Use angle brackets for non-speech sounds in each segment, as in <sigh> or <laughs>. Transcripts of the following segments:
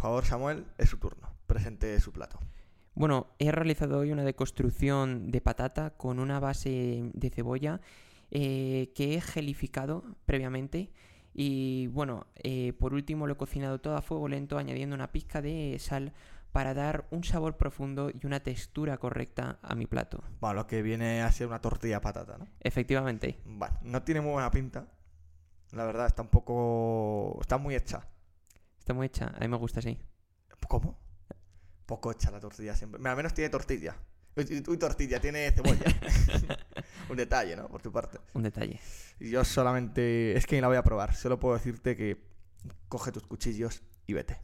favor, Samuel, es su turno. Presente su plato. Bueno, he realizado hoy una deconstrucción de patata con una base de cebolla eh, que he gelificado previamente. Y bueno, eh, por último lo he cocinado todo a fuego lento añadiendo una pizca de sal para dar un sabor profundo y una textura correcta a mi plato. Bueno, lo que viene a ser una tortilla de patata, ¿no? Efectivamente. Bueno, no tiene muy buena pinta. La verdad, está un poco... Está muy hecha. Está muy hecha, a mí me gusta así. ¿Cómo? Poco hecha la tortilla siempre. Al menos tiene tortilla. Uy, uy, tortilla, tiene cebolla. <laughs> un detalle, ¿no? Por tu parte. Un detalle. Yo solamente... Es que ni la voy a probar. Solo puedo decirte que coge tus cuchillos y vete.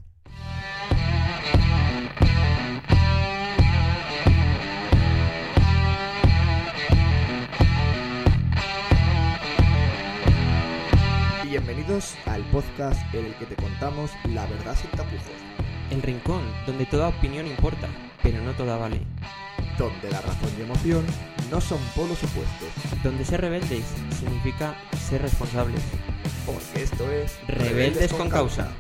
Bienvenidos al podcast en el que te contamos la verdad sin tapujos. El rincón, donde toda opinión importa, pero no toda vale. Donde la razón y emoción no son polos opuestos. Donde ser rebeldes significa ser responsables. Porque esto es... Rebeldes con causa.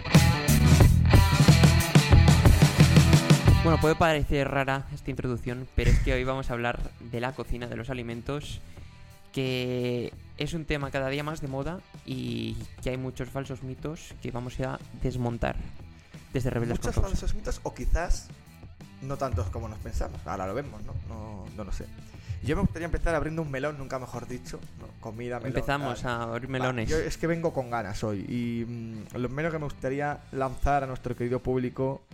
Bueno, puede parecer rara esta introducción, pero es que hoy vamos a hablar de la cocina, de los alimentos, que es un tema cada día más de moda y que hay muchos falsos mitos que vamos a desmontar desde Rebeldes Muchos falsos mitos o quizás no tantos como nos pensamos. Ahora lo vemos, ¿no? No, no lo sé. Yo me gustaría empezar abriendo un melón, nunca mejor dicho. ¿no? Comida, melón. Empezamos a abrir Va, melones. yo es que vengo con ganas hoy y mm, lo menos que me gustaría lanzar a nuestro querido público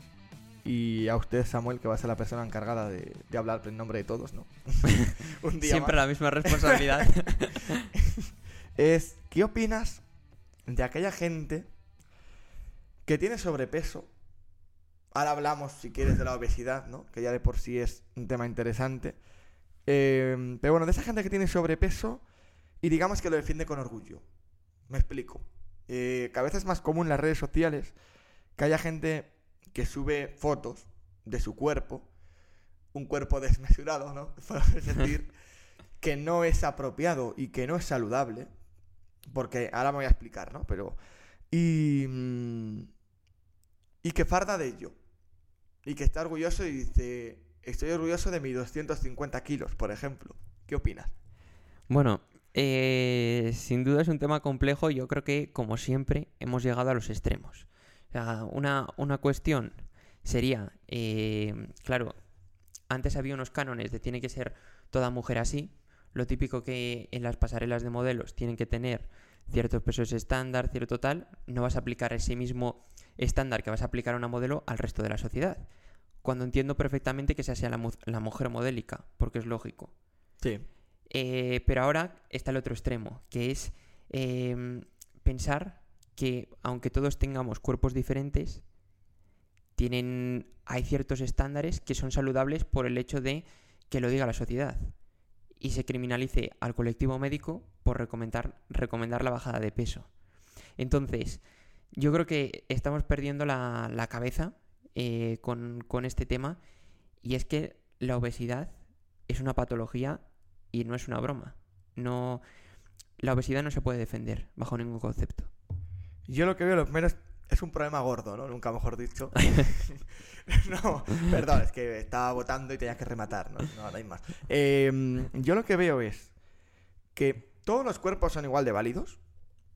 y a usted, Samuel, que va a ser la persona encargada de, de hablar en nombre de todos, ¿no? <laughs> un día Siempre más, la misma responsabilidad. <laughs> es ¿qué opinas de aquella gente que tiene sobrepeso? Ahora hablamos, si quieres, de la obesidad, ¿no? Que ya de por sí es un tema interesante. Eh, pero bueno, de esa gente que tiene sobrepeso y digamos que lo defiende con orgullo. Me explico. Eh, cada vez es más común en las redes sociales que haya gente que sube fotos de su cuerpo, un cuerpo desmesurado, ¿no? <laughs> Es decir, <laughs> que no es apropiado y que no es saludable. Porque ahora me voy a explicar, ¿no? Pero. Y. mm, Y que farda de ello. Y que está orgulloso y dice. Estoy orgulloso de mis 250 kilos, por ejemplo. ¿Qué opinas? Bueno, eh, sin duda es un tema complejo. y Yo creo que, como siempre, hemos llegado a los extremos. Una, una cuestión sería, eh, claro, antes había unos cánones de tiene que ser toda mujer así. Lo típico que en las pasarelas de modelos tienen que tener ciertos pesos estándar, cierto tal. No vas a aplicar ese mismo estándar que vas a aplicar a una modelo al resto de la sociedad. Cuando entiendo perfectamente que esa sea la, la mujer modélica, porque es lógico. Sí. Eh, pero ahora está el otro extremo, que es em, pensar que aunque todos tengamos cuerpos diferentes, tienen, hay ciertos estándares que son saludables por el hecho de que lo diga la sociedad y se criminalice al colectivo médico por recomendar, recomendar la bajada de peso. Entonces, yo creo que estamos perdiendo la, la cabeza eh, con, con este tema y es que la obesidad es una patología y no es una broma. No, la obesidad no se puede defender bajo ningún concepto. Yo lo que veo, lo primero es, es un problema gordo, ¿no? Nunca mejor dicho. <laughs> <laughs> no, perdón, es que estaba votando y tenía que rematar, ¿no? No, no hay más. Eh, yo lo que veo es que todos los cuerpos son igual de válidos,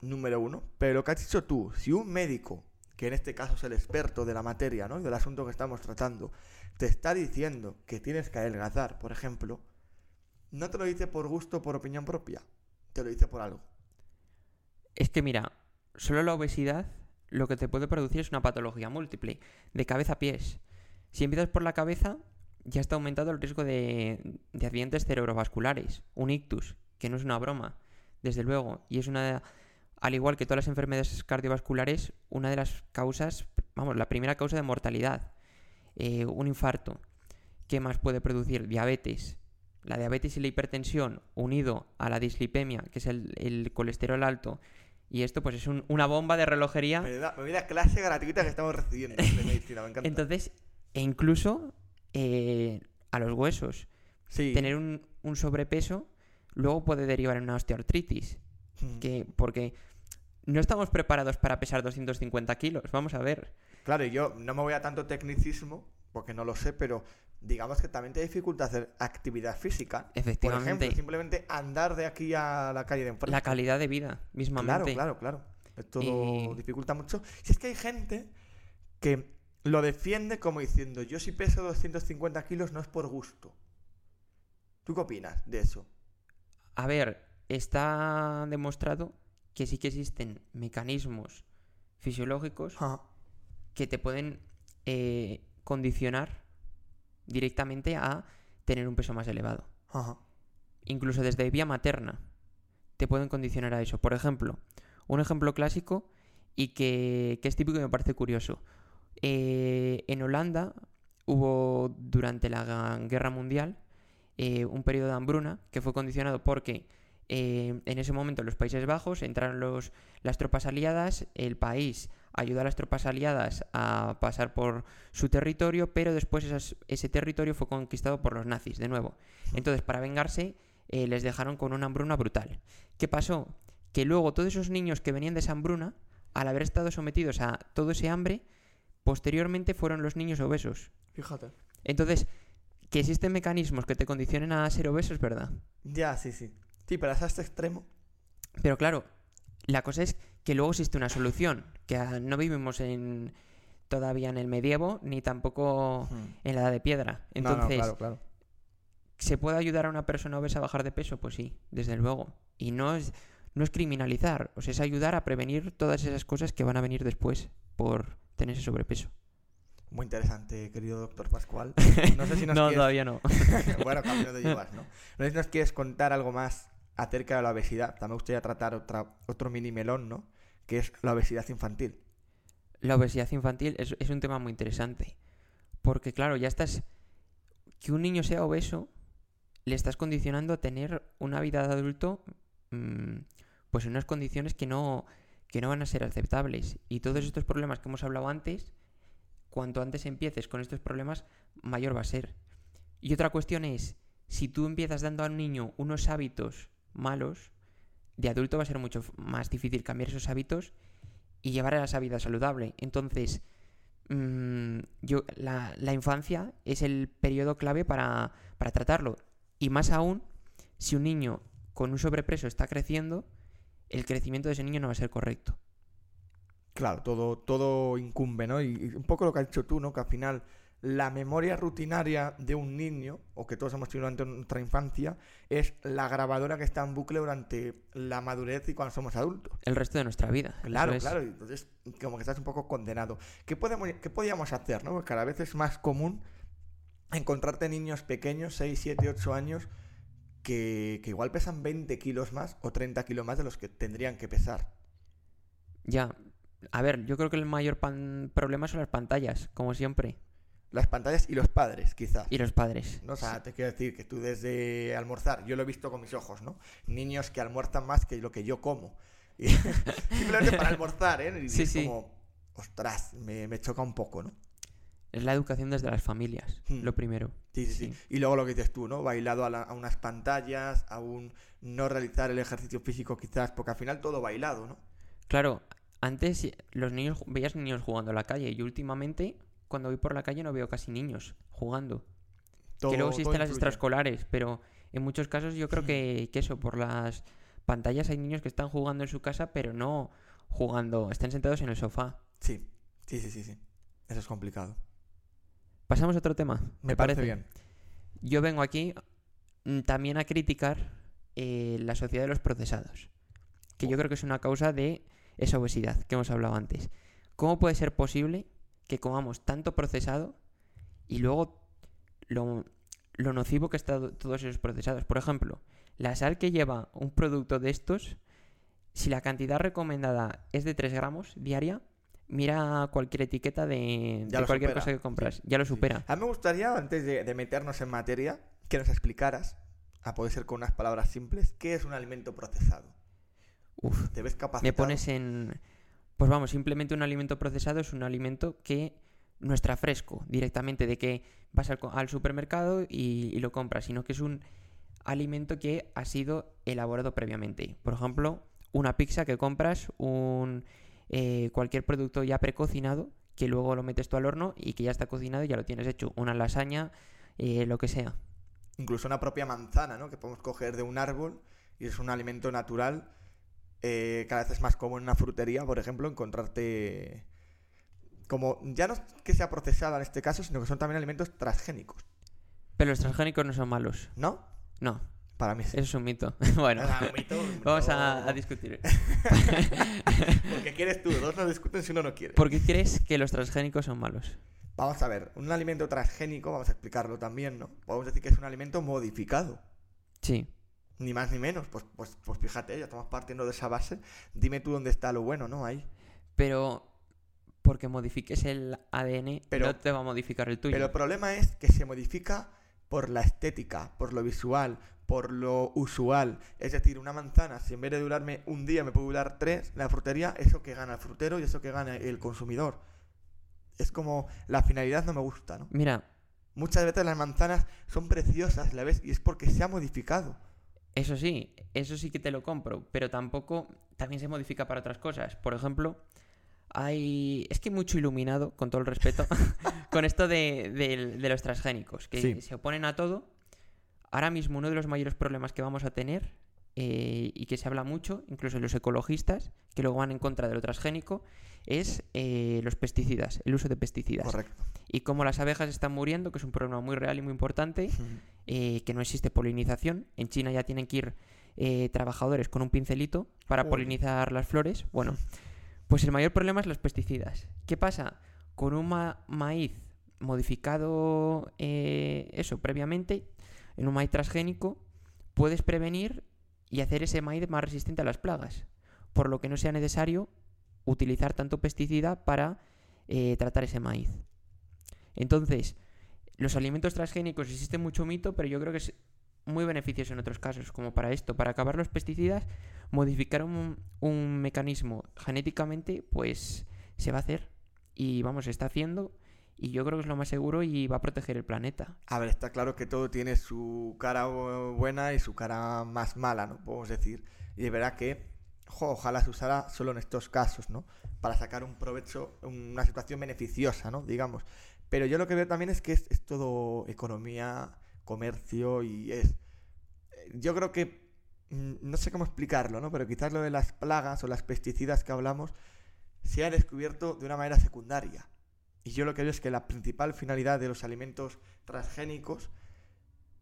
número uno, pero lo que has dicho tú, si un médico, que en este caso es el experto de la materia, ¿no? Y del asunto que estamos tratando, te está diciendo que tienes que adelgazar, por ejemplo, no te lo dice por gusto o por opinión propia, te lo dice por algo. Es que mira, solo la obesidad lo que te puede producir es una patología múltiple, de cabeza a pies. Si empiezas por la cabeza, ya está aumentado el riesgo de, de accidentes cerebrovasculares, un ictus, que no es una broma, desde luego, y es una, al igual que todas las enfermedades cardiovasculares, una de las causas, vamos, la primera causa de mortalidad, Eh, un infarto. ¿Qué más puede producir? Diabetes. La diabetes y la hipertensión, unido a la dislipemia, que es el colesterol alto, y esto pues es un- una bomba de relojería. Me clase gratuita que estamos recibiendo de medicina, me encanta. Entonces, e incluso eh, a los huesos. sí. Tener un, un sobrepeso luego puede derivar en una osteoartritis. Mm. Que, porque no estamos preparados para pesar 250 kilos. Vamos a ver. Claro, y yo no me voy a tanto tecnicismo, porque no lo sé, pero digamos que también te dificulta hacer actividad física. Por Efectivamente. ejemplo, simplemente andar de aquí a la calle de enfrente. La calidad de vida, Claro, mismamente. claro, claro. Esto Y- dificulta mucho. Si es que hay gente que lo defiende como diciendo, yo si peso 250 kilos no es por gusto. ¿Tú qué opinas de eso? A ver, está demostrado que sí que existen mecanismos fisiológicos Ajá. que te pueden eh, condicionar directamente a tener un peso más elevado. Ajá. Incluso desde vía materna te pueden condicionar a eso. Por ejemplo, un ejemplo clásico y que, que es típico y me parece curioso. Eh, en Holanda hubo durante la Guerra Mundial eh, un periodo de hambruna que fue condicionado porque eh, en ese momento en los Países Bajos entraron los, las tropas aliadas, el país ayudó a las tropas aliadas a pasar por su territorio, pero después esas- ese territorio fue conquistado por los nazis de nuevo. Entonces, para vengarse, eh, les dejaron con una hambruna brutal. ¿Qué pasó? Que luego todos esos niños que venían de esa hambruna, al haber estado sometidos a todo ese hambre, posteriormente fueron los niños obesos. Fíjate. Entonces, que existen mecanismos que te condicionen a ser obeso es verdad. Ya, sí, sí. Sí, pero hasta este extremo. Pero claro, la cosa es que luego existe una solución, que no vivimos en todavía en el medievo ni tampoco en la edad de piedra. No, no, Entonces, claro, claro. ¿se puede ayudar a una persona obesa a bajar de peso? Pues sí, desde luego. Y no es, no es criminalizar, o sea, es ayudar a prevenir todas esas cosas que van a venir después por tener ese sobrepeso. Muy interesante, querido doctor Pascual. <laughs> No sé si nos no, quieres... todavía no. <laughs> bueno, camino de llevas, ¿no? No sé si nos quieres contar algo más acerca de la obesidad. También me gustaría tratar otra, otro mini melón, ¿no? Que es la obesidad infantil. La obesidad infantil es, un tema muy interesante. Porque, claro, ya estás. Que un niño sea obeso, le estás condicionando a tener una vida de adulto, mm, pues en unas condiciones que no, que no van a ser aceptables. Y todos estos problemas que hemos hablado antes, cuanto antes empieces con estos problemas, mayor va a ser. Y otra cuestión es, si tú empiezas dando a un niño unos hábitos malos, de adulto va a ser mucho más difícil cambiar esos hábitos y llevar a esa vida saludable. Entonces, mm, yo, la, la infancia es el periodo clave para, para tratarlo. Y más aún, si un niño con un sobrepeso está creciendo, el crecimiento de ese niño no va a ser correcto. Claro, todo, todo incumbe, ¿no? Y, y un poco lo que has dicho tú, ¿no? Que al final la memoria rutinaria de un niño, o que todos hemos tenido durante nuestra infancia, es la grabadora que está en bucle durante la madurez y cuando somos adultos. El resto de nuestra vida. Claro, es. claro, entonces como que estás un poco condenado. ¿Qué, podemos, qué podíamos hacer, no? Porque cada vez es más común encontrarte niños pequeños, 6, 7, 8 años, que, que igual pesan 20 kilos más o 30 kilos más de los que tendrían que pesar. Ya. A ver, yo creo que el mayor pan- problema son las pantallas, como siempre. Las pantallas y los padres, quizás. Y los padres. ¿no? O sea, te quiero decir que tú desde almorzar, yo lo he visto con mis ojos, ¿no? Niños que almuerzan más que lo que yo como. <laughs> Y simplemente para almorzar, ¿eh? Y Sí, es sí. como, ostras, me, me choca un poco, ¿no? Es la educación desde las familias, Hmm. lo primero. Sí, sí, sí, Sí. Y luego lo que dices tú, ¿no? Bailado a, la- a unas pantallas, a un no realizar el ejercicio físico quizás, porque al final todo bailado, ¿no? Claro, antes los niños, veías niños jugando a la calle y últimamente cuando voy por la calle no veo casi niños jugando. Todo, que luego existen las extraescolares, pero en muchos casos yo creo que, <laughs> que eso, por las pantallas hay niños que están jugando en su casa, pero no jugando, están sentados en el sofá. Sí, sí, sí, sí, sí. Eso es complicado. Pasamos a otro tema. Me ¿te parece parece? bien. Yo vengo aquí mm, también a criticar eh, la sociedad de los procesados, que yo creo que es una causa de esa obesidad que hemos hablado antes. ¿Cómo puede ser posible que comamos tanto procesado y luego lo, lo nocivo que están todos esos procesados? Por ejemplo, la sal que lleva un producto de estos, si la cantidad recomendada es de 3 gramos diaria, mira cualquier etiqueta de, cualquier supera, cosa que compras, sí, ya lo sí. supera. A mí me gustaría, antes de, de meternos en materia, que nos explicaras, a poder ser con unas palabras simples, qué es un alimento procesado. Uf. ¿Te ves? Me pones en... Pues vamos, simplemente un alimento procesado es un alimento que no está fresco directamente, de que vas al, al supermercado y, y lo compras, sino que es un alimento que ha sido elaborado previamente. Por ejemplo, una pizza que compras, un eh, cualquier producto ya precocinado que luego lo metes tú al horno y que ya está cocinado y ya lo tienes hecho. Una lasaña, eh, lo que sea. Incluso una propia manzana, ¿no? Que podemos coger de un árbol y es un alimento natural. Eh, cada vez es más común en una frutería, por ejemplo, encontrarte como ya no es que sea procesada en este caso, sino que son también alimentos transgénicos, Pero los transgénicos no son malos. ¿no? No, Para mí sí. eso es un mito. <laughs> bueno, Ah, un mito, vamos no. a, a discutir. <laughs> <laughs> Porque quieres tú, dos no discuten si uno no quiere. ¿Por qué crees que los transgénicos son malos? Vamos a ver, un alimento transgénico, vamos a explicarlo también, ¿no? Podemos decir que es un alimento modificado. Sí. Ni más ni menos. Pues, pues, pues fíjate, ya estamos partiendo de esa base. Dime tú dónde está lo bueno, ¿no? Ahí. Pero porque modifiques el ADN Pero- no te va a modificar el tuyo. Pero el problema es que se modifica por la estética, por lo visual, por lo usual. Es decir, una manzana, si en vez de durarme un día me puede durar tres, la frutería, eso que gana el frutero y eso que gana el consumidor. Es como la finalidad no me gusta, ¿no? Mira, Muchas veces las manzanas son preciosas, ¿la ves? Y es porque se ha modificado. Eso sí, eso sí que te lo compro, pero tampoco también se modifica para otras cosas. Por ejemplo, hay. Es que mucho iluminado, con todo el respeto, <laughs> con esto de, de- de los transgénicos, que Sí. se oponen a todo. Ahora mismo, uno de los mayores problemas que vamos a tener, eh, y que se habla mucho, incluso los ecologistas, que luego van en contra de lo transgénico, es eh, los pesticidas, el uso de pesticidas. Correcto. Y cómo las abejas están muriendo, que es un problema muy real y muy importante, <laughs> eh, que no existe polinización. En China ya tienen que ir eh, trabajadores con un pincelito para polinizar las flores. Bueno, pues el mayor problema es los pesticidas. ¿Qué pasa? Con un ma- maíz modificado, eh, eso, previamente, en un maíz transgénico, puedes prevenir y hacer ese maíz más resistente a las plagas. Por lo que no sea necesario utilizar tanto pesticida para eh, tratar ese maíz. Entonces, los alimentos transgénicos existe mucho mito, pero yo creo que es muy beneficioso en otros casos, como para esto, para acabar los pesticidas, modificar un, un mecanismo genéticamente, pues se va a hacer. Y vamos, se está haciendo, y yo creo que es lo más seguro y va a proteger el planeta. A ver, está claro que todo tiene su cara bu- buena y su cara más mala, ¿no? Podemos decir. Y de verdad que, ojalá se usara solo en estos casos, ¿no? Para sacar un provecho, una situación beneficiosa, ¿no? Digamos. Pero yo lo que veo también es que es, todo economía, comercio y es... eh, Yo creo que... mm, No sé cómo explicarlo, ¿no? Pero quizás lo de las plagas o las pesticidas que hablamos se ha descubierto de una manera secundaria. Y yo lo que veo es que la principal finalidad de los alimentos transgénicos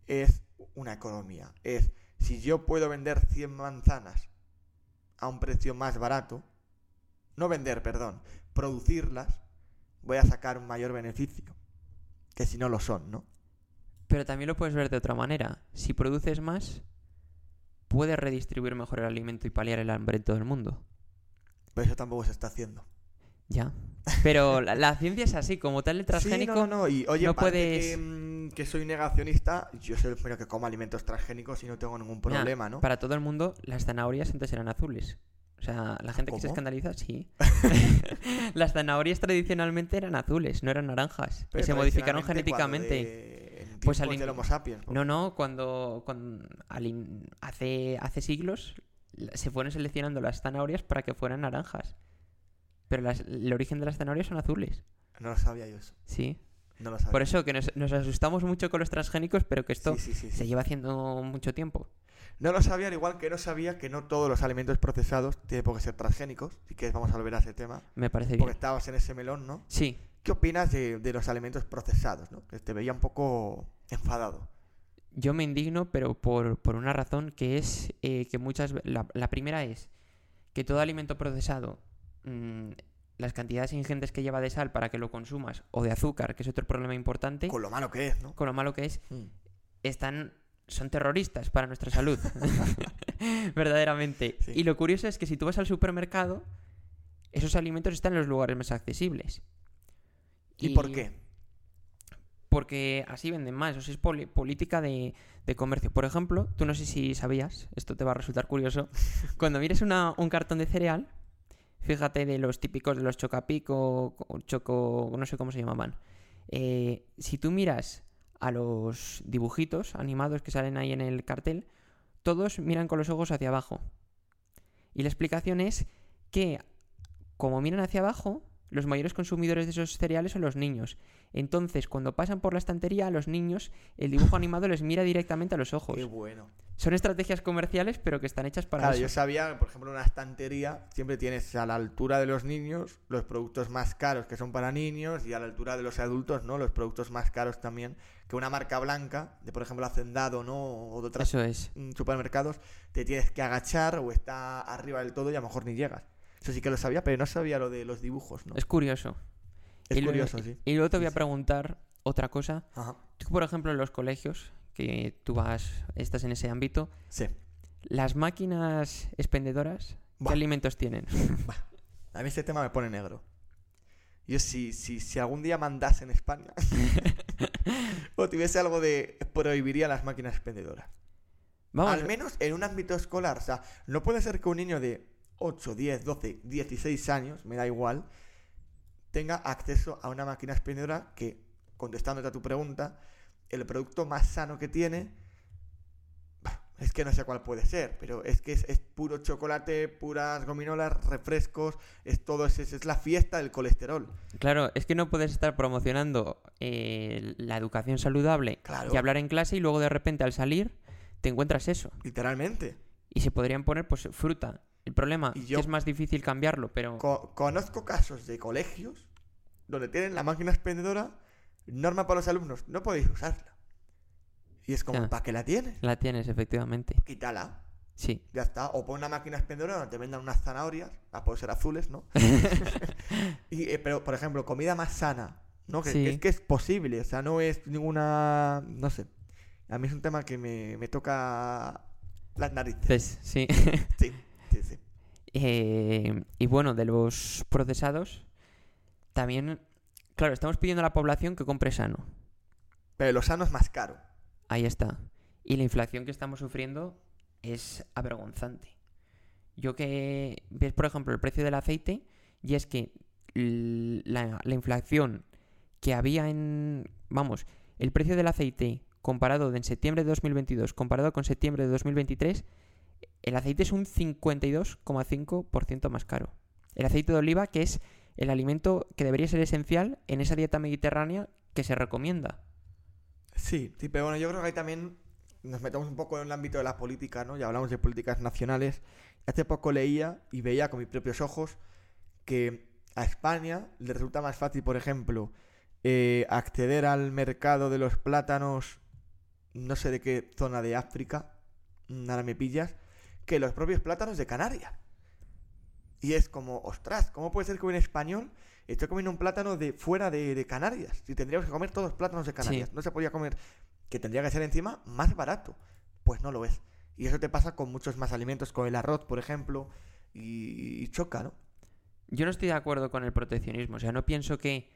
es una economía. Es, si yo puedo vender 100 manzanas a un precio más barato, no vender, perdón, producirlas, voy a sacar un mayor beneficio. Que si no lo son, ¿no? Pero también lo puedes ver de otra manera. Si produces más, puedes redistribuir mejor el alimento y paliar el hambre en todo el mundo. Pero eso tampoco se está haciendo. Ya. Pero la, la ciencia es así, como tal el <laughs> Sí, transgénico. no, no, no. Y oye, no puedes- que, mm, que soy negacionista, yo soy el primero que como alimentos transgénicos y no tengo ningún problema, ¿no? Para todo el mundo, las zanahorias antes eran azules. O sea, la gente que se escandaliza, sí. <laughs> <laughs> las zanahorias tradicionalmente eran azules, no eran naranjas. Pero y se modificaron genéticamente. de- en Pues al in- Homo sapiens. No, no, cuando, cuando al in- hace, hace siglos se fueron seleccionando las zanahorias para que fueran naranjas. Pero las- el origen de las zanahorias son azules. No lo sabía yo eso. Sí. No lo sabía. Por eso que nos, nos asustamos mucho con los transgénicos, pero que esto Sí, sí, sí, sí. se lleva haciendo mucho tiempo. No lo sabía, al igual que no sabía que no todos los alimentos procesados tienen por qué ser transgénicos. Si quieres, vamos a volver a ese tema. Me parece Porque bien. estabas en ese melón, ¿no? Sí, ¿Qué opinas de, de los alimentos procesados, ¿no? Que te veía un poco enfadado. Yo me indigno, pero por, por una razón que es eh, que muchas la, la primera es que todo alimento procesado, mm, las cantidades ingentes que lleva de sal para que lo consumas, o de azúcar, que es otro problema importante, Con lo malo que es, ¿no? con lo malo que es, Mm. están son terroristas para nuestra salud. <laughs> Verdaderamente. Sí. Y lo curioso es que si tú vas al supermercado, esos alimentos están en los lugares más accesibles. ¿Y, por qué? Porque así venden más. O sea, es política de, de comercio. Por ejemplo, tú no sé si sabías, esto te va a resultar curioso. <laughs> Cuando mires una- un cartón de cereal, fíjate de los típicos de los chocapico, o choco, no sé cómo se llamaban. Eh, si tú miras a los dibujitos animados que salen ahí en el cartel, todos miran con los ojos hacia abajo. Y la explicación es que, como miran hacia abajo, los mayores consumidores de esos cereales son los niños. Entonces, cuando pasan por la estantería, a los niños el dibujo animado les mira directamente a los ojos. Qué bueno. Son estrategias comerciales, pero que están hechas para Claro, eso. yo sabía, por ejemplo, en una estantería siempre tienes a la altura de los niños los productos más caros que son para niños y a la altura de los adultos, ¿no? Los productos más caros también que una marca blanca, de por ejemplo Hacendado, ¿no? O de es. mm, supermercados, te tienes que agachar o está arriba del todo y a lo mejor ni llegas. Eso sí que lo sabía, pero no sabía lo de los dibujos, ¿no? Es curioso. Es y luego- curioso, sí. Y luego te voy a preguntar otra cosa. Ajá. Tú, por ejemplo, en los colegios, que tú vas, estás en ese ámbito, Sí. las máquinas expendedoras, ¿qué alimentos tienen? <laughs> A mí este tema me pone negro. Yo si, si, si algún día mandase en España <laughs> o tuviese algo de... prohibiría las máquinas expendedoras. Vamos, Al menos en un ámbito escolar. O sea, no puede ser que un niño de 8, 10, 12, 16 años, me da igual, tenga acceso a una máquina expendedora que, contestándote a tu pregunta, el producto más sano que tiene, es que no sé cuál puede ser, pero es que es, es puro chocolate, puras gominolas, refrescos, es todo, es, es- es la fiesta del colesterol. claro, es que no puedes estar promocionando eh, la educación saludable Claro. y hablar en clase y luego de repente al salir te encuentras eso. Literalmente. Y se podrían poner pues fruta. El problema Y es yo- es más difícil cambiarlo, pero Co- conozco casos de colegios donde tienen la máquina expendedora, norma para los alumnos, no podéis usarla. Y es como. ¿para qué la tienes? la tienes efectivamente. Quítala, Sí. ya está. O pon una máquina expendedora donde te vendan unas zanahorias, a pueden ser azules, ¿no? <laughs> y, eh, pero, por ejemplo, comida más sana, ¿no? Que, Sí. que es que es posible, o sea, no es ninguna, no sé. A mí es un tema que me, me toca las narices. Pues, sí. Sí, <laughs> sí, sí. Eh, y bueno, de los procesados, también, claro, estamos pidiendo a la población que compre sano. Pero lo sano es más caro. Ahí está. Y la inflación que estamos sufriendo es avergonzante. Yo que ves, por ejemplo, el precio del aceite, y es que la, la inflación que había en... Vamos, el precio del aceite comparado de en septiembre de 2022 comparado con septiembre de 2023, el aceite es un 52,5% más caro. El aceite de oliva, que es el alimento que debería ser esencial en esa dieta mediterránea que se recomienda. Sí, sí, pero bueno, yo creo que ahí también nos metemos un poco en el ámbito de la política, ¿no? Ya hablamos de políticas nacionales. Hace poco leía y veía con mis propios ojos que a España le resulta más fácil, por ejemplo, eh, acceder al mercado de los plátanos, no sé de qué zona de África, ahora me pillas, que los propios plátanos de Canarias. Y es como, ostras, ¿cómo puede ser que un español esté comiendo un plátano de fuera de, de Canarias? Si tendríamos que comer todos plátanos de Canarias. No se podía comer, que tendría que ser encima más barato. Pues no lo es. Y eso te pasa con muchos más alimentos, con el arroz, por ejemplo, y, y choca, ¿no? Yo no estoy de acuerdo con el proteccionismo. O sea, no pienso que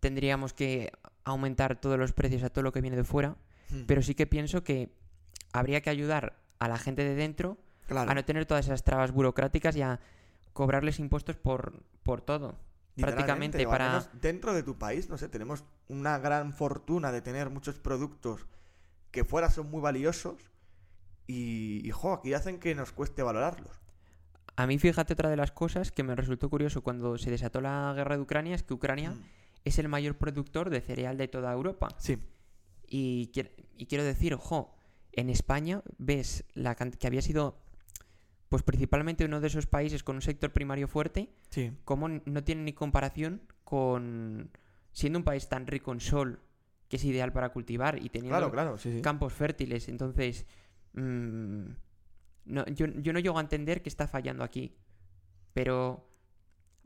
tendríamos que aumentar todos los precios a todo lo que viene de fuera, Mm, pero sí que pienso que habría que ayudar a la gente de dentro claro, a no tener todas esas trabas burocráticas y a cobrarles impuestos por, por todo. prácticamente al para- menos dentro de tu país, no sé, tenemos una gran fortuna de tener muchos productos que fuera son muy valiosos y, y jo, aquí hacen que nos cueste valorarlos. A mí, fíjate, otra de las cosas que me resultó curioso cuando se desató la guerra de Ucrania es que Ucrania Mm, es el mayor productor de cereal de toda Europa. Sí, Y, y quiero decir, ojo, en España ves la que había sido, pues principalmente uno de esos países con un sector primario fuerte, sí. como no tiene ni comparación con siendo un país tan rico en sol, que es ideal para cultivar y teniendo Claro, claro, sí, sí. campos fértiles. Entonces, mm, no, yo, yo no llego a entender que está fallando aquí, pero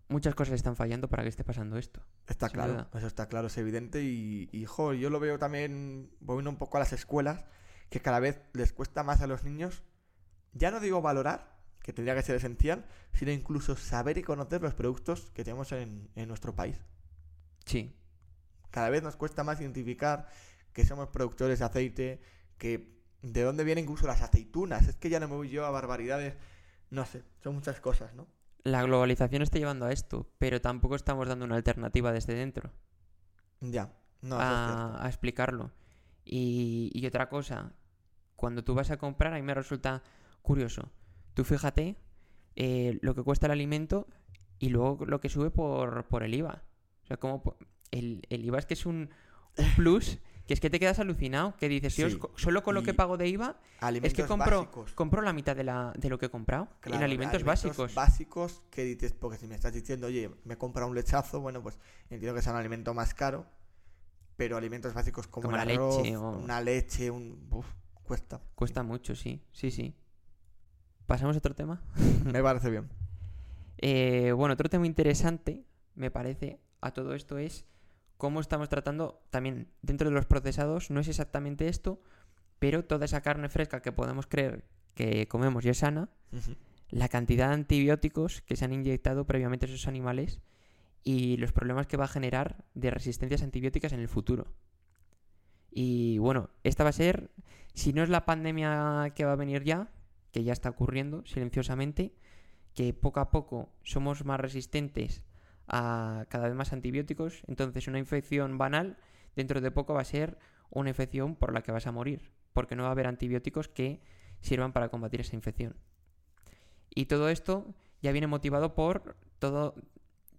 muchas cosas están fallando para que esté pasando esto. Está claro, duda. eso está claro, es evidente y, y jo, yo lo veo también, voy un poco a las escuelas, que cada vez les cuesta más a los niños, ya no digo valorar, que tendría que ser esencial, sino incluso saber y conocer los productos que tenemos en, en nuestro país. Sí, Cada vez nos cuesta más identificar que somos productores de aceite, que de dónde vienen incluso las aceitunas, es que ya no me voy yo a barbaridades, no sé, son muchas cosas, ¿no? la globalización está llevando a esto, pero tampoco estamos dando una alternativa desde dentro. Ya, no, eso es a, a explicarlo. Y, y otra cosa, cuando tú vas a comprar, a mí me resulta curioso. Tú fíjate eh, lo que cuesta el alimento y luego lo que sube por, por el IVA. O sea, como el, el IVA es que es un, un <laughs> plus que es que te quedas alucinado, que dices, "Dios, Sí, co- solo con lo que pago de IVA es que compro, básicos. compro la mitad de, la, de lo que he comprado en alimentos, básicos. básicos que dices, porque si me estás diciendo, oye, me compra un lechazo, bueno, pues entiendo que sea un alimento más caro, pero alimentos básicos como, Como el la arroz, leche o- una leche, un... uf, cuesta. Cuesta mucho, sí, sí, sí. ¿Pasamos a otro tema? <laughs> me parece bien. Eh, bueno, otro tema interesante, me parece, a todo esto es cómo estamos tratando también dentro de los procesados, no es exactamente esto, pero toda esa carne fresca que podemos creer que comemos y es sana, la cantidad de antibióticos que se han inyectado previamente a esos animales y los problemas que va a generar de resistencias antibióticas en el futuro. Y bueno, esta va a ser, si no es la pandemia que va a venir ya, que ya está ocurriendo silenciosamente, que poco a poco somos más resistentes a cada vez más antibióticos, entonces una infección banal dentro de poco va a ser una infección por la que vas a morir, porque no va a haber antibióticos que sirvan para combatir esa infección. Y todo esto ya viene motivado por todo,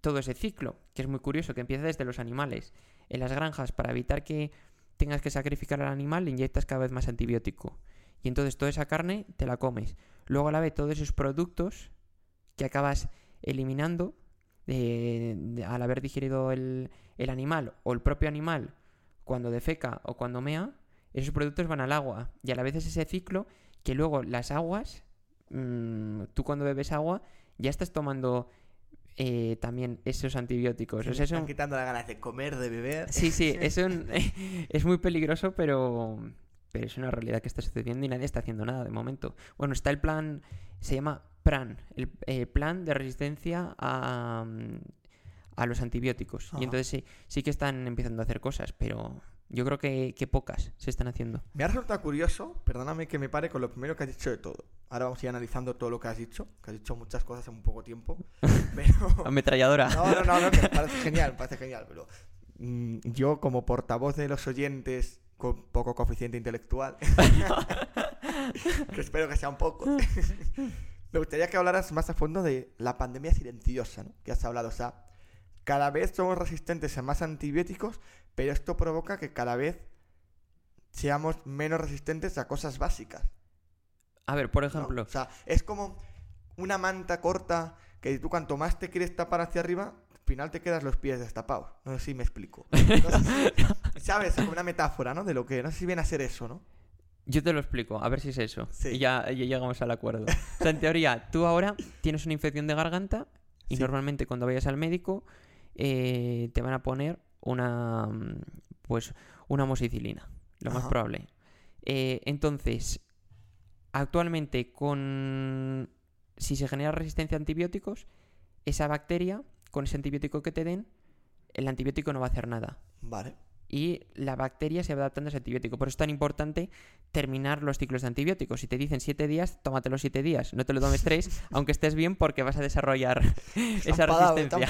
todo ese ciclo, que es muy curioso, que empieza desde los animales. En las granjas, para evitar que tengas que sacrificar al animal, le inyectas cada vez más antibiótico. Y entonces toda esa carne te la comes. Luego a la vez todos esos productos que acabas eliminando eh, al haber digerido el, el animal o el propio animal cuando defeca o cuando mea, esos productos van al agua. Y a la vez es ese ciclo que luego las aguas, mm, tú cuando bebes agua, ya estás tomando eh, también esos antibióticos. O sea, están quitando las ganas de comer, de beber. Sí, sí, <laughs> es, un- <laughs> es muy peligroso, pero, pero es una realidad que está sucediendo y nadie está haciendo nada de momento. Bueno, está el plan, se llama PRAN, el eh, plan de resistencia a, mm, a los antibióticos. Ajá. Y entonces sí, sí que están empezando a hacer cosas, pero yo creo que, que pocas se están haciendo. Me ha resultado curioso, perdóname que me pare con lo primero que has dicho de todo. Ahora vamos a ir analizando todo lo que has dicho, que has dicho muchas cosas en muy poco tiempo. <laughs> Pero... <laughs> Ametralladora. No, no, no, no, parece genial, parece genial, pero mm, yo como portavoz de los oyentes con poco coeficiente intelectual, <laughs> que espero que sean pocos, <laughs> me gustaría que hablaras más a fondo de la pandemia silenciosa, ¿no? Que has hablado, o sea, cada vez somos resistentes a más antibióticos, pero esto provoca que cada vez seamos menos resistentes a cosas básicas. A ver, por ¿no? ejemplo, O sea, es como una manta corta que tú cuanto más te quieres tapar hacia arriba, al final te quedas los pies destapados. No sé si me explico. <laughs> Si- ¿Sabes? Como una metáfora, ¿no? De lo que... No sé si viene a ser eso, ¿no? Yo te lo explico, a ver si es eso. Sí. Y ya, ya llegamos al acuerdo. O sea, en teoría, tú ahora tienes una infección de garganta y Sí. normalmente cuando vayas al médico eh, te van a poner una pues una amoxicilina, lo más probable. Eh, entonces, actualmente con si se genera resistencia a antibióticos, esa bacteria con ese antibiótico que te den, el antibiótico no va a hacer nada Vale. Y la bacteria se va adaptando a ese antibiótico. Por eso es tan importante terminar los ciclos de antibióticos. Si te dicen siete días, tómate los siete días. No te lo tomes tres, <laughs> aunque estés bien, porque vas a desarrollar <laughs> esa resistencia.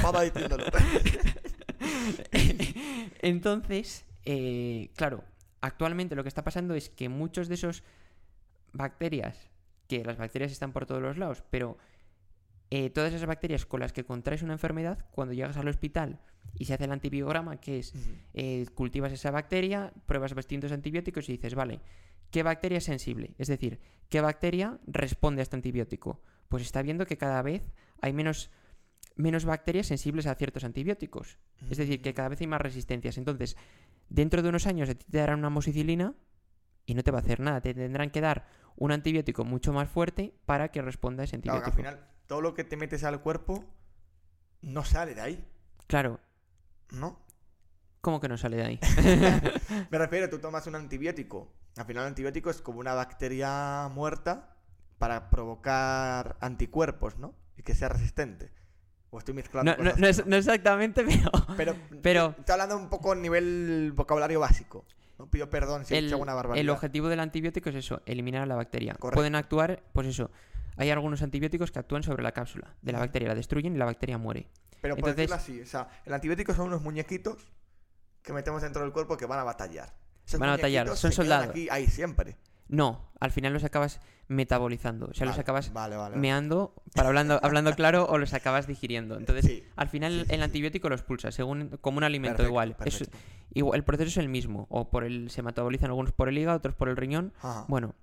<laughs> Entonces, eh, claro, actualmente lo que está pasando es que muchos de esos bacterias, que las bacterias están por todos los lados, pero eh, todas esas bacterias con las que contraes una enfermedad, cuando llegas al hospital y se hace el antibiograma, que es eh, cultivas esa bacteria, pruebas distintos antibióticos y dices, vale, ¿qué bacteria es sensible? Es decir, ¿qué bacteria responde a este antibiótico? Pues está viendo que cada vez hay menos, menos bacterias sensibles a ciertos antibióticos. Es decir, que cada vez hay más resistencias. Entonces, dentro de unos años a ti te darán una amoxicilina y no te va a hacer nada. Te tendrán que dar un antibiótico mucho más fuerte para que responda a ese Claro, antibiótico. al final todo lo que te metes al cuerpo no sale de ahí, Claro, ¿no? ¿cómo que no sale de ahí? <laughs> <laughs> Me refiero, tú tomas un antibiótico. Al final el antibiótico es como una bacteria muerta para provocar anticuerpos, ¿no? Y que sea resistente. O estoy mezclando No, no- cosas no es- no exactamente, <laughs> pero... Pero, Pero- estoy hablando un poco a nivel vocabulario básico. No pido perdón si he el, hecho alguna barbaridad. el objetivo del antibiótico es eso, eliminar a la bacteria. Correcto. Pueden actuar, pues eso, hay algunos antibióticos que actúan sobre la cápsula de la bacteria, la destruyen y la bacteria muere. Pero por entonces- decirlo así, o sea, el antibiótico son unos muñequitos que metemos dentro del cuerpo que van a batallar. Esos Van a batallar, son se soldados. Aquí, ahí siempre. No, al final los acabas metabolizando. O sea, los acabas Vale, vale. meando, para hablando, <laughs> hablando claro, o los acabas digiriendo. Entonces, Sí. al final Sí, el sí, antibiótico lo expulsa, según como un alimento Perfecto, igual. Es- perfecto. igual. El proceso es el mismo. O por el, se metabolizan algunos por el hígado, otros por el riñón. Ajá. Bueno,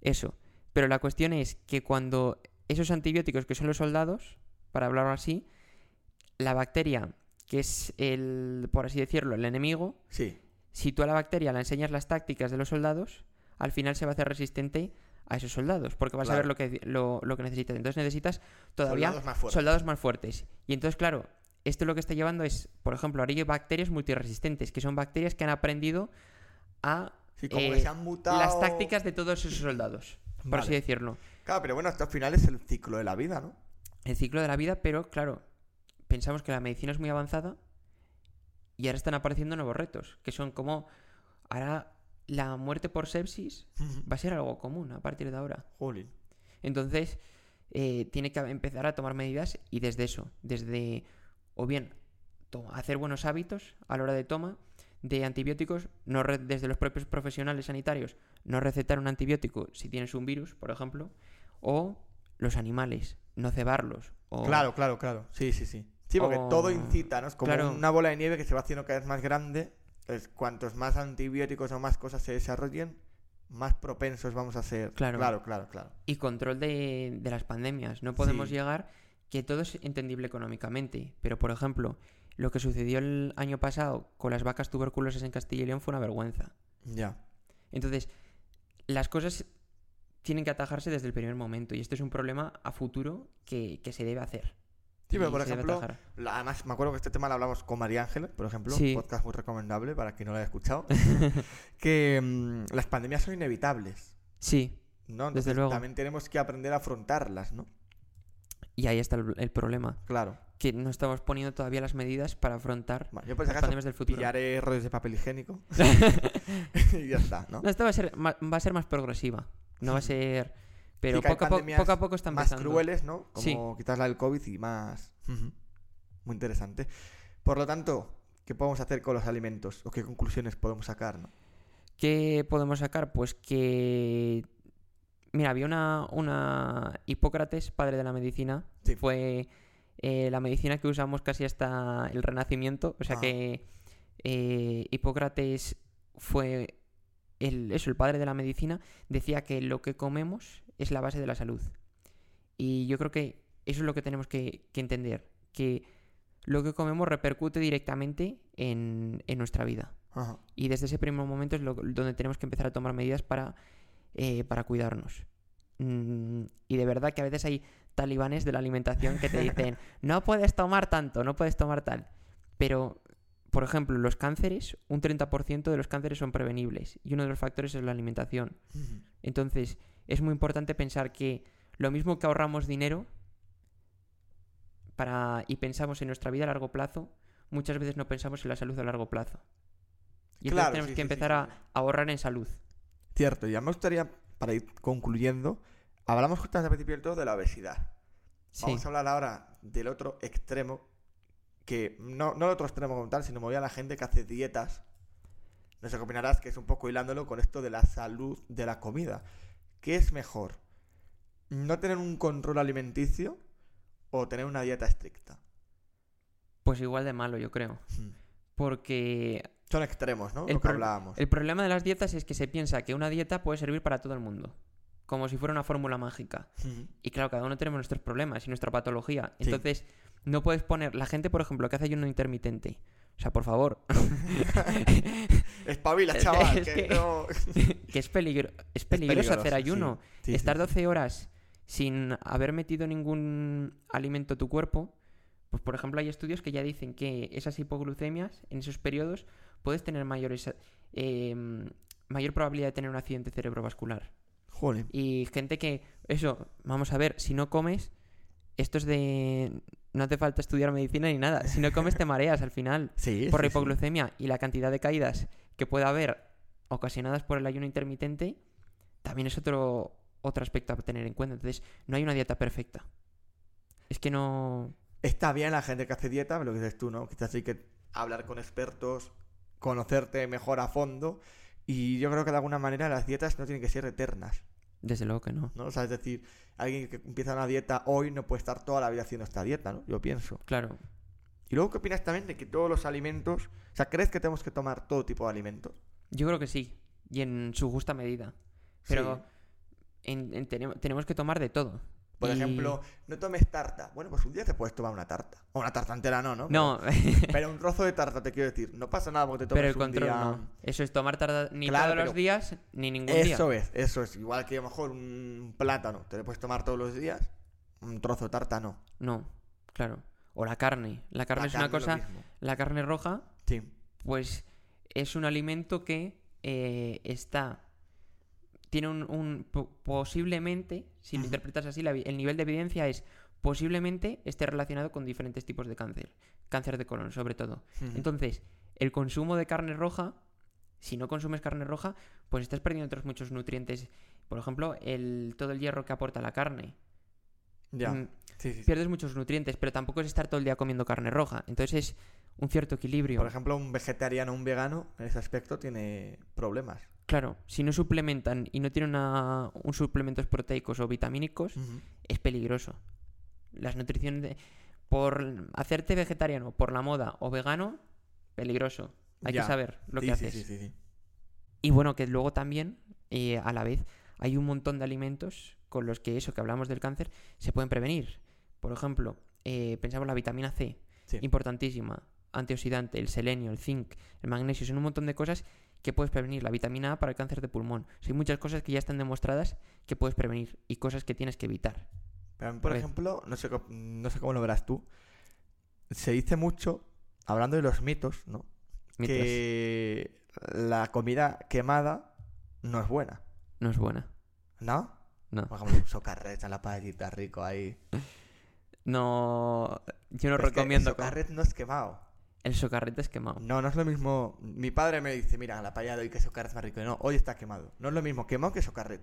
eso. Pero la cuestión es que cuando esos antibióticos, que son los soldados, para hablarlo así, la bacteria, que es el, por así decirlo, el enemigo, Sí. si tú a la bacteria le enseñas las tácticas de los soldados, al final se va a hacer resistente a esos soldados, porque vas a ver lo que, lo, lo que necesitas. Entonces necesitas todavía Soldados más fuertes. soldados más fuertes. Y entonces, claro, esto lo que está llevando es, por ejemplo, ahora hay bacterias multiresistentes, que son bacterias que han aprendido a Sí, como eh, que se han mutado. las tácticas de todos esos soldados, por así decirlo. Claro, pero bueno, esto al final es el ciclo de la vida, ¿no? El ciclo de la vida, pero claro, pensamos que la medicina es muy avanzada y ahora están apareciendo nuevos retos, que son como ahora la muerte por sepsis va a ser algo común a partir de ahora. Jolín. Entonces, eh, tiene que empezar a tomar medidas y desde eso, desde o bien to- hacer buenos hábitos a la hora de toma de antibióticos, no desde los propios profesionales sanitarios, no recetar un antibiótico si tienes un virus, por ejemplo, o los animales, no cebarlos. O, Claro, claro, claro. Sí, sí, sí. Sí, porque O- todo incita, ¿no? Es como claro. una bola de nieve que se va haciendo cada vez más grande. Entonces, cuantos más antibióticos o más cosas se desarrollen, más propensos vamos a ser. Claro. claro, claro. claro. Y control de, de las pandemias. No podemos Sí. llegar, que todo es entendible económicamente, pero por ejemplo, lo que sucedió el año pasado con las vacas tuberculosas en Castilla y León fue una vergüenza. Ya. Entonces, las cosas tienen que atajarse desde el primer momento y esto es un problema a futuro que, que se debe hacer. Sí, pero por ejemplo, la- además me acuerdo que este tema lo hablamos con María Ángela, por ejemplo, Sí. un podcast muy recomendable para quien no lo haya escuchado, <laughs> que mm, las pandemias son inevitables, Sí, ¿no? Desde Entonces luego. también tenemos que aprender a afrontarlas, ¿no? y ahí está el, el problema, Claro. Que no estamos poniendo todavía las medidas para afrontar Bueno, yo por si las acaso pandemias del futuro. pillaré rollos de papel higiénico <laughs> y ya está, ¿no? No, esta va a ser, va a ser más progresiva, no va a ser... Pero Sí, poco, a po- pandemias poco a poco está más crueles, ¿no? Como Sí. quizás la del COVID y más... Muy interesante. Por lo tanto, ¿qué podemos hacer con los alimentos? ¿O qué conclusiones podemos sacar, no? ¿Qué podemos sacar? Pues que... Mira, había una, una... Hipócrates, padre de la medicina, Sí. fue eh, la medicina que usamos casi hasta el Renacimiento. O sea Ah. que eh, Hipócrates fue el, eso, el padre de la medicina. Decía que lo que comemos es la base de la salud. Y yo creo que eso es lo que tenemos que, que entender. Que lo que comemos repercute directamente en, en nuestra vida. Ajá. Y desde ese primer momento es lo- donde tenemos que empezar a tomar medidas para, eh, para cuidarnos. Mm, y de verdad que a veces hay talibanes de la alimentación que te <laughs> dicen, no puedes tomar tanto, no puedes tomar tal. Pero, por ejemplo, los cánceres, un 30% de los cánceres son prevenibles. Y uno de los factores es la alimentación. Entonces, es muy importante pensar que lo mismo que ahorramos dinero para, y pensamos en nuestra vida a largo plazo, muchas veces no pensamos en la salud a largo plazo. Y entonces tenemos sí, que sí, empezar sí. a ahorrar en salud. Cierto, ya me gustaría, para ir concluyendo, hablamos justamente al principio del todo de la obesidad. Sí, Vamos a hablar ahora del otro extremo, que no, no el otro extremo como tal, sino me voy a la gente que hace dietas. No sé opinarás, que es un poco hilándolo con esto de la salud de la comida. ¿Qué es mejor? ¿No tener un control alimenticio o tener una dieta estricta? pues igual de malo, yo creo. Hmm. Mm. Porque Son extremos, ¿no? El Lo que hablábamos. el problema de las dietas es que se piensa que una dieta puede servir para todo el mundo. Como si fuera una fórmula mágica. Y claro, cada uno tenemos nuestros problemas y nuestra patología. Sí. Entonces, no puedes poner. La gente, por ejemplo, que hace ayuno intermitente. O sea, por favor. <laughs> Espabila, chaval, es que que- no... <laughs> que es, peligro, es peligroso peligroso, hacer ayuno. Sí, sí, Estar sí. 12 horas sin haber metido ningún alimento a tu cuerpo. Pues, por ejemplo, hay estudios que ya dicen que esas hipoglucemias, en esos periodos, puedes tener mayores, eh, mayor probabilidad de tener un accidente cerebrovascular. Joder. Y gente que, eso, vamos a ver, si no comes, esto es de... No hace falta estudiar medicina ni nada. Si no comes te <laughs> mareas al final Sí, por la sí, sí. hipoglucemia y la cantidad de caídas que puede haber ocasionadas por el ayuno intermitente, también es otro, otro aspecto a tener en cuenta. Entonces, no hay una dieta perfecta. Es que no... Está bien la gente que hace dieta, lo que dices tú, ¿no? Quizás hay que hablar con expertos, conocerte mejor a fondo. Y yo creo que de alguna manera las dietas no tienen que ser eternas. Desde luego que no. ¿no? O sea, es decir, alguien que empieza una dieta hoy no puede estar toda la vida haciendo esta dieta, ¿no? Yo pienso. Claro. Y luego, ¿qué opinas también de que todos los alimentos... O sea, ¿crees que tenemos que tomar todo tipo de alimentos? Yo creo que sí. Y en su justa medida. Pero Sí. en- en tenemos, tenemos que tomar de todo. Por Y- ejemplo, no tomes tarta. Bueno, pues un día te puedes tomar una tarta. O una tarta entera no, ¿no? No, Pero, <laughs> pero un trozo de tarta, te quiero decir. No pasa nada porque te tomes pero el un control día... no. Eso es tomar tarda ni Claro, todos los días ni ningún día. Eso es, eso es. Igual que a lo mejor un plátano te lo puedes tomar todos los días. Un trozo de tarta no. No, claro. O la carne. La carne La es una carne cosa. La carne roja, Sí. pues es un alimento que eh, está. Tiene un. un- po- posiblemente, si lo interpretas así, la el nivel de evidencia es. Posiblemente esté relacionado con diferentes tipos de cáncer. Cáncer de colon, sobre todo. Entonces, el consumo de carne roja, si no consumes carne roja, pues estás perdiendo otros muchos nutrientes. Por ejemplo, el, todo el hierro que aporta la carne. Ya. Mm, Sí, sí, sí. Pierdes muchos nutrientes, pero tampoco es estar todo el día comiendo carne roja. Entonces es un cierto equilibrio. Por ejemplo, un vegetariano o un vegano en ese aspecto tiene problemas. Claro, si no suplementan y no tienen una- un suplementos proteicos o vitamínicos, es peligroso. Las nutriciones de... Por hacerte vegetariano por la moda o vegano, peligroso. Hay Ya. que saber lo Sí, que sí, haces. Sí, sí, sí. Y bueno, que luego también, eh, a la vez, hay un montón de alimentos con los que eso que hablamos del cáncer se pueden prevenir. Por ejemplo, eh, pensamos la vitamina C, importantísima, antioxidante, el selenio, el zinc, el magnesio, son un montón de cosas que puedes prevenir. La vitamina A para el cáncer de pulmón. O sea, hay muchas cosas que ya están demostradas que puedes prevenir y cosas que tienes que evitar. Pero a mí, por A ejemplo, no sé, no sé cómo lo verás tú. Se dice mucho, hablando de los mitos, ¿no? Que la comida quemada no es buena, no es buena. ¿no? No. Por ejemplo, un socarret en la paellita rico ahí. <laughs> No, yo no Pero es que recomiendo. El socarret no es quemado. El socarrete es quemado. No, no es lo mismo. Mi padre me dice, mira, la paella de hoy que socarret más rico. Y no, hoy está quemado. No es lo mismo quemado que socarret.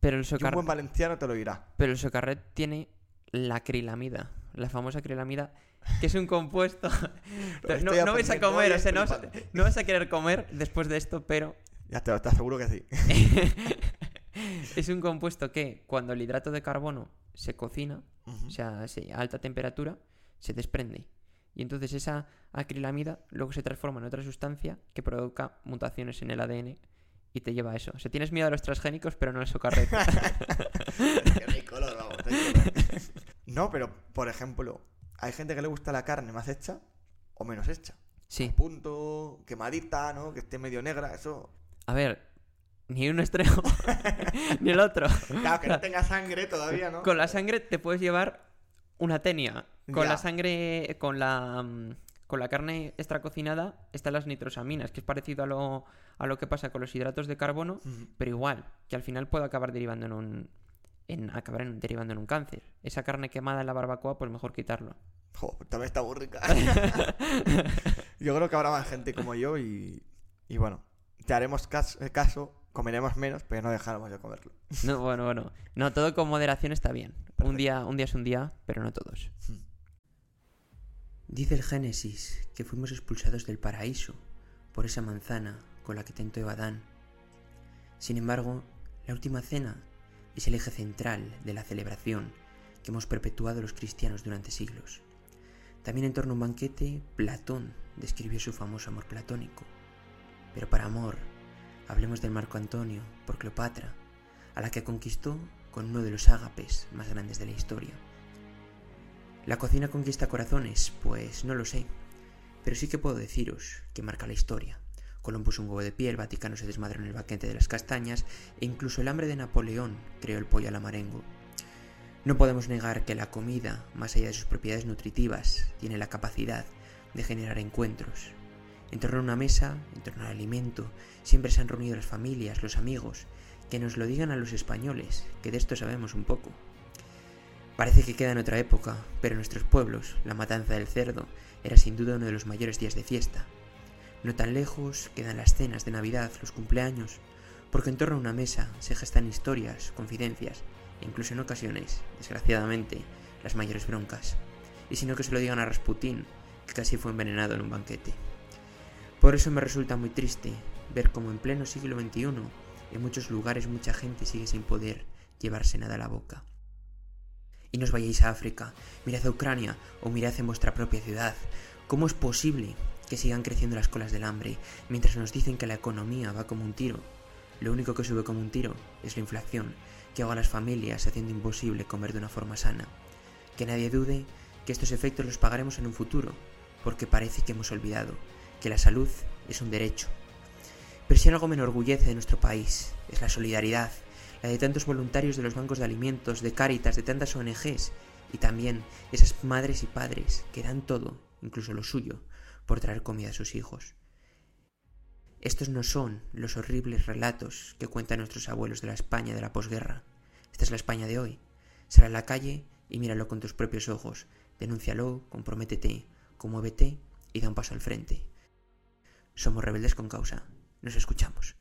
Pero el Y un socarrete. buen valenciano te lo dirá. Pero el socarret tiene la acrilamida, la famosa acrilamida, que es un compuesto. <laughs> <laughs> no, no vais a comer, o sea, no, es vas- no vas a querer comer después de esto, pero Ya te, te aseguro que sí. <laughs> es un compuesto que cuando el hidrato de carbono se cocina, o sea, se- a alta temperatura, se desprende. Y entonces esa acrilamida luego se transforma en otra sustancia que provoca mutaciones en el ADN y te lleva a eso. O sea, tienes miedo a los transgénicos, pero no que no hay color, vamos. color. No, pero, por ejemplo, hay gente que le gusta la carne más hecha o menos hecha. sí. Punto, quemadita, ¿no? Que esté medio negra, eso. A ver, ni un extremo <laughs> ni el otro. Claro, que no tenga sangre todavía, ¿no? Con la sangre te puedes llevar una tenia. Con Ya. la sangre, con la, mm, con la carne extra cocinada están las nitrosaminas, que es parecido a lo, a lo que pasa con los hidratos de carbono, pero igual, que al final puede acabar derivando en un, en, acabar en- derivando en un cáncer. Esa carne quemada en la barbacoa, pues mejor quitarlo. Jo, también está muy rica. <laughs> yo creo que habrá más gente como yo y, y bueno, te haremos cas- caso, comeremos menos, pero no dejaremos de comerlo. No, bueno, bueno. No, todo con moderación está bien. Perfecto. Un día, un día es un día, pero no todos. Hmm. Dice el Génesis que fuimos expulsados del paraíso por esa manzana con la que tentó Eva a Adán. Sin embargo, la última cena es el eje central de la celebración que hemos perpetuado los cristianos durante siglos. También en torno a un banquete, Platón describió su famoso amor platónico. Pero para amor, hablemos del Marco Antonio por Cleopatra, a la que conquistó con uno de los ágapes más grandes de la historia. ¿La cocina conquista corazones? Pues no lo sé. Pero sí que puedo deciros que marca la historia. Colón puso un huevo de pie, el Vaticano se desmadró en el banquete de las castañas e incluso el hambre de Napoleón creó el pollo a la marengo. No podemos negar que la comida, más allá de sus propiedades nutritivas, tiene la capacidad de generar encuentros. En torno a una mesa, en torno al alimento, siempre se han reunido las familias, los amigos, que nos lo digan a los españoles, que de esto sabemos un poco. Parece que queda en otra época, pero en nuestros pueblos la matanza del cerdo era sin duda uno de los mayores días de fiesta. No tan lejos quedan las cenas de Navidad, los cumpleaños, porque en torno a una mesa se gestan historias, confidencias e incluso en ocasiones, desgraciadamente, las mayores broncas. Y si no que se lo digan a Rasputín, que casi fue envenenado en un banquete. Por eso me resulta muy triste ver cómo en pleno siglo XXI en muchos lugares mucha gente sigue sin poder llevarse nada a la boca. Y no os vayáis a África, mirad a Ucrania o mirad en vuestra propia ciudad. ¿Cómo es posible que sigan creciendo las colas del hambre mientras nos dicen que la economía va como un tiro? Lo único que sube como un tiro es la inflación, que ahoga a las familias haciendo imposible comer de una forma sana. Que nadie dude que estos efectos los pagaremos en un futuro, porque parece que hemos olvidado que la salud es un derecho. Pero si algo me enorgullece de nuestro país es la solidaridad, la de tantos voluntarios de los bancos de alimentos, de Cáritas, de tantas ONGs, y también esas madres y padres que dan todo, incluso lo suyo, por traer comida a sus hijos. Estos no son los horribles relatos que cuentan nuestros abuelos de la España de la posguerra. Esta es la España de hoy. Sal a la calle y míralo con tus propios ojos. Denúncialo, comprométete, conmuévete y da un paso al frente. Somos rebeldes con causa. Nos escuchamos.